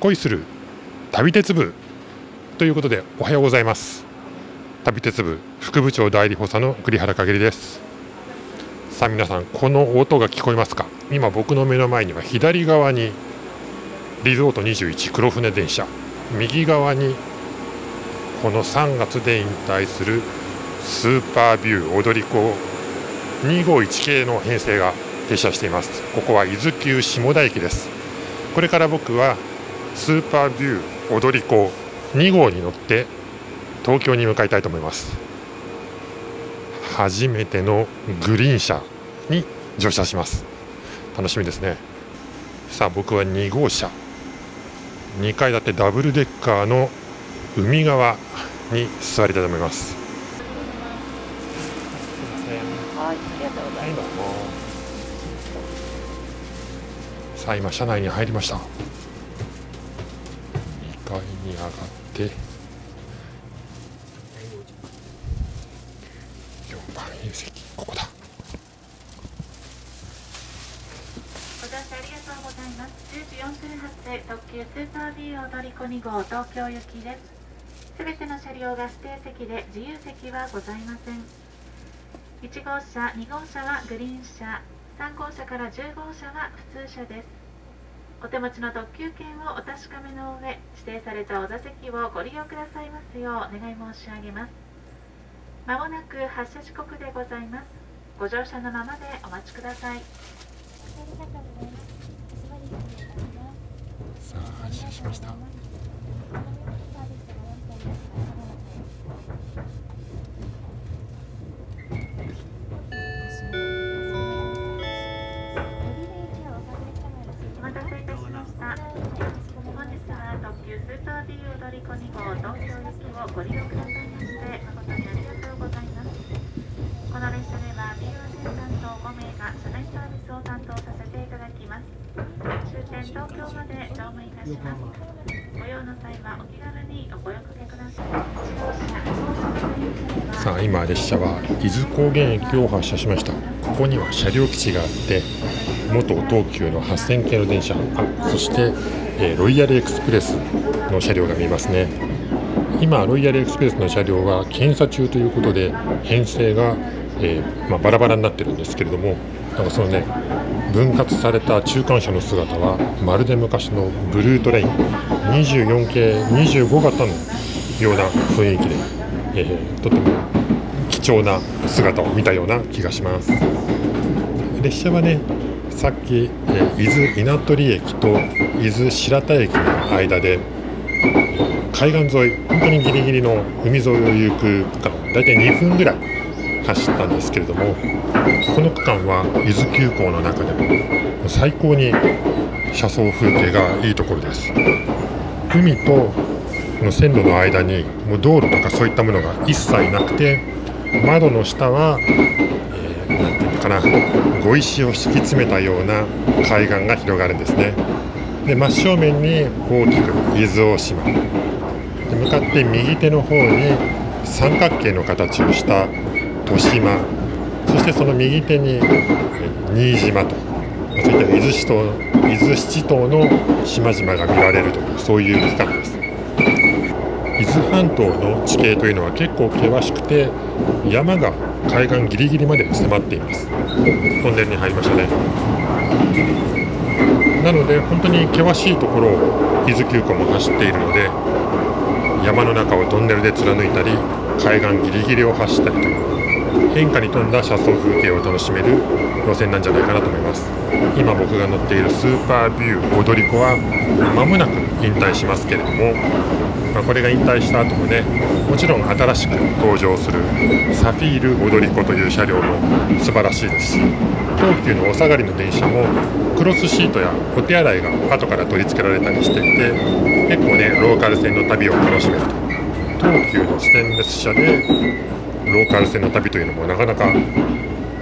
恋する旅鉄部ということでおはようございます。旅鉄部副部長代理補佐の栗原かげりです。さあ皆さんこの音が聞こえますか？今僕の目の前には左側にリゾート21黒船電車。右側にこの3月で引退するスーパービュー踊り子251系の編成が停車しています。ここは伊豆急下田駅です。これから僕はスーパービュー踊り子2号に乗って東京に向かいたいと思います。初めてのグリーン車に乗車します。楽しみですね。さあ僕は2号車。2階建てダブルデッカーの海側に座りたいと思います。はい、ありがとうございます。さあ今車内に入りました。2階に上がって4番優席ここだご乗車ありがとうございます。10時4分発で特急スーパービー踊り子2号東京行きです。すべての車両が指定席で自由席はございません。1号車、2号車はグリーン車、3号車から10号車は普通車です。お手持ちの特急券をお確かめの上、指定されたお座席をご利用くださいますようお願い申し上げます。まもなく発車時刻でございます。ご乗車のままでお待ちください。さあ発車しましたパービー踊り子2号東京行きをご利用くださいまして誠にありがとうございます。この列車では BOC 担当5名が車内サービスを担当させていただきます。終点東京まで乗務いたします。ご用の際はお気軽にお声掛けください。さあ今列車は伊豆高原駅を発車しましたここには車両基地があって元東急の8000系の電車。あそして、えーロイヤルエクスプレスの車両が見えますね。今ロイヤルエクスプレスの車両は検査中ということで編成が、えーまあ、バラバラになってるんですけれどもなんかそのね分割された中間車の姿はまるで昔のブルートレイン24系25型のような雰囲気で、えーとても貴重な姿を見たような気がします。列車はねさっき、え伊豆稲取駅と伊豆白田駅の間で海岸沿い本当にギリギリの海沿いを行く区間大体2分ぐらい走ったんですけれどもこの区間は伊豆急行の中でも最高に車窓風景がいいところです。海とこの線路の間にもう道路とかそういったものが一切なくて窓の下は、なんていうのかな碁石を敷き詰めたような海岸が広がるんですね。で真正面に大きく伊豆大島。で向かって右手の方に三角形の形をした豊島。そしてその右手に新島と。そういった伊豆七島伊豆七島の島々が見られるというそういう区間です。伊豆半島の地形というのは結構険しくて山が海岸ギリギリまで迫っています。トンネルに入りましたね。なので本当に険しいところを伊豆急行も走っているので山の中をトンネルで貫いたり海岸ギリギリを走ったりという変化に富んだ車窓風景を楽しめる路線なんじゃないかなと思います。今僕が乗っているスーパービュー踊り子は間もなく引退しますけれども、まあ、これが引退した後もねもちろん新しく登場するサフィール踊り子という車両も素晴らしいですし東急のお下がりの電車もクロスシートやお手洗いが後から取り付けられたりしていて結構ねローカル線の旅を楽しめると。東急のステンレス車でローカル線の旅というのもなかなか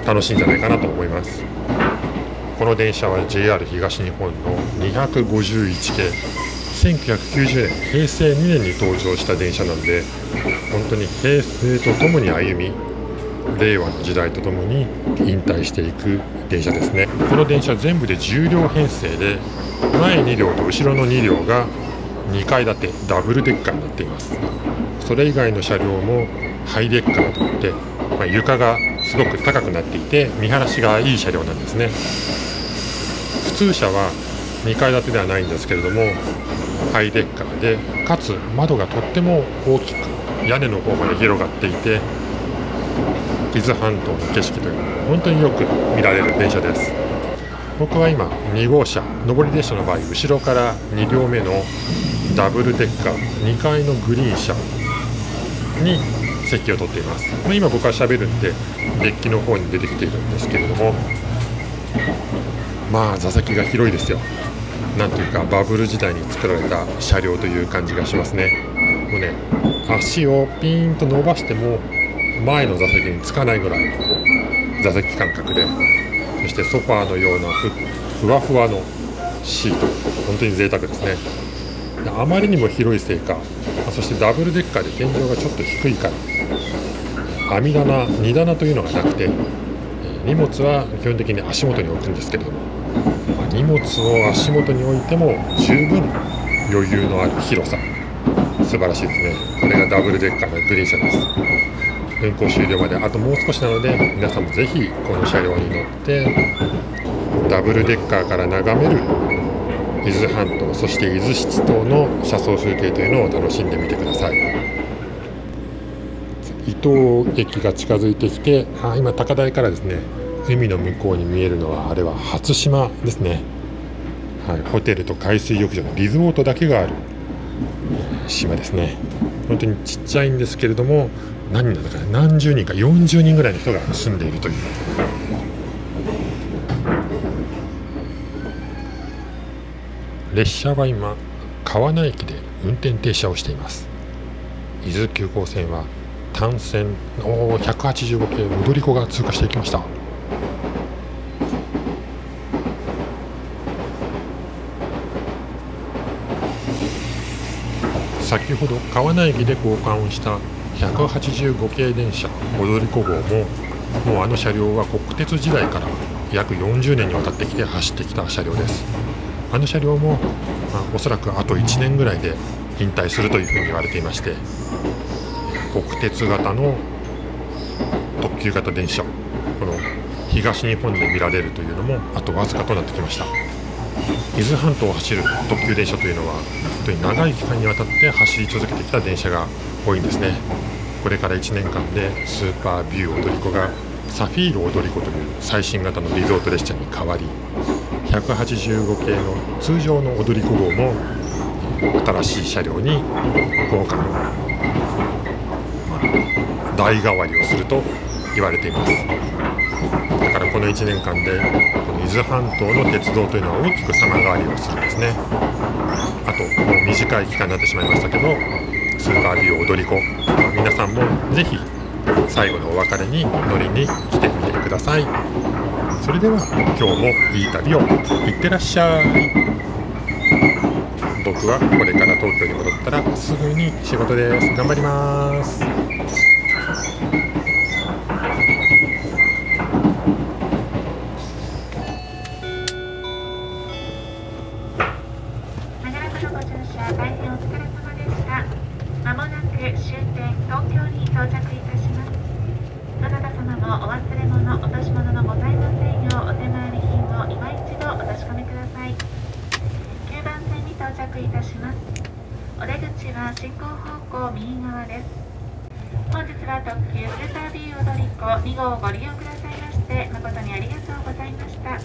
楽しいんじゃないかなと思います。この電車は JR 東日本の251系1990年平成2年に登場した電車なので本当に平成とともに歩み令和の時代とともに引退していく電車ですね。この電車全部で10両編成で前2両と後ろの2両が2階建てダブルデッカーになっています。それ以外の車両もハイデッカーといって、まあ、床がすごく高くなっていて見晴らしがいい車両なんですね。普通車は2階建てではないんですけれどもハイデッカーでかつ窓がとっても大きく屋根の方まで広がっていて伊豆半島の景色というのは本当によく見られる電車です。僕は今2号車上り列車の場合後ろから2両目のダブルデッカー2階のグリーン車に席を取っています、まあ、今僕は喋るんでデッキの方に出てきているんですけれどもまあ座席が広いですよ。なんというかバブル時代に作られた車両という感じがしますね。もうね足をピーンと伸ばしても前の座席につかないぐらいの座席感覚でそしてソファーのようなふふわふわのシート。本当に贅沢ですね。あまりにも広いせいかそしてダブルデッカーで天井がちょっと低いから網棚荷棚というのがなくて荷物は基本的に足元に置くんですけれども、ま、荷物を足元に置いても十分余裕のある広さ。素晴らしいですね。これがダブルデッカーのグリーン車です。運行終了まであともう少しなので皆さんもぜひこの車両に乗ってダブルデッカーから眺める伊豆半島そして伊豆七島の車窓風景というのを楽しんでみてください。伊東駅が近づいてきてあ今高台からですね海の向こうに見えるのはあれは初島ですね、はい、ホテルと海水浴場のリゾートだけがある島ですね。本当にちっちゃいんですけれども何人だか何十人か？40人ぐらいの人が住んでいるという。列車は今川名駅で運転停車をしています。伊豆急行線は単線お185系踊り子が通過していきました。先ほど川名駅で交換をした185系電車踊り子号ももうあの車両は国鉄時代から約40年にわたってきて走ってきた車両です。あの車両も、まあ、おそらくあと1年ぐらいで引退するというふうに言われていまして国鉄型の特急型電車この東日本で見られるというのもあとわずかとなってきました。伊豆半島を走る特急電車というのは本当に長い期間にわたって走り続けてきた電車が多いんですね。これから1年間でスーパービュー踊り子がサフィール踊り子という最新型のリゾート列車に変わり185系の通常の踊り子号も新しい車両に交換、まあ、代替わりをすると言われています。だからこの1年間で伊豆半島の鉄道というのは大きく様変わりをするんですね。あともう短い期間になってしまいましたけどスーパービュー踊り子。皆さんもぜひ最後のお別れに乗りに来てみてください。それでは今日もいい旅をいってらっしゃい。僕はこれから東京に戻ったらすぐに仕事です。頑張ります。終点東京に到着いたします。あなた様もお忘れ物落とし物のございませんようお手回り品を今一度お確かめください。9番線に到着いたします。お出口は進行方向右側です。本日は特急スーパービー踊り子2号をご利用くださいまして誠にありがとうございました。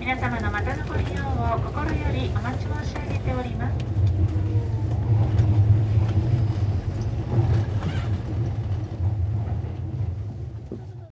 皆様のまたのご利用を心よりお待ち申し上げております。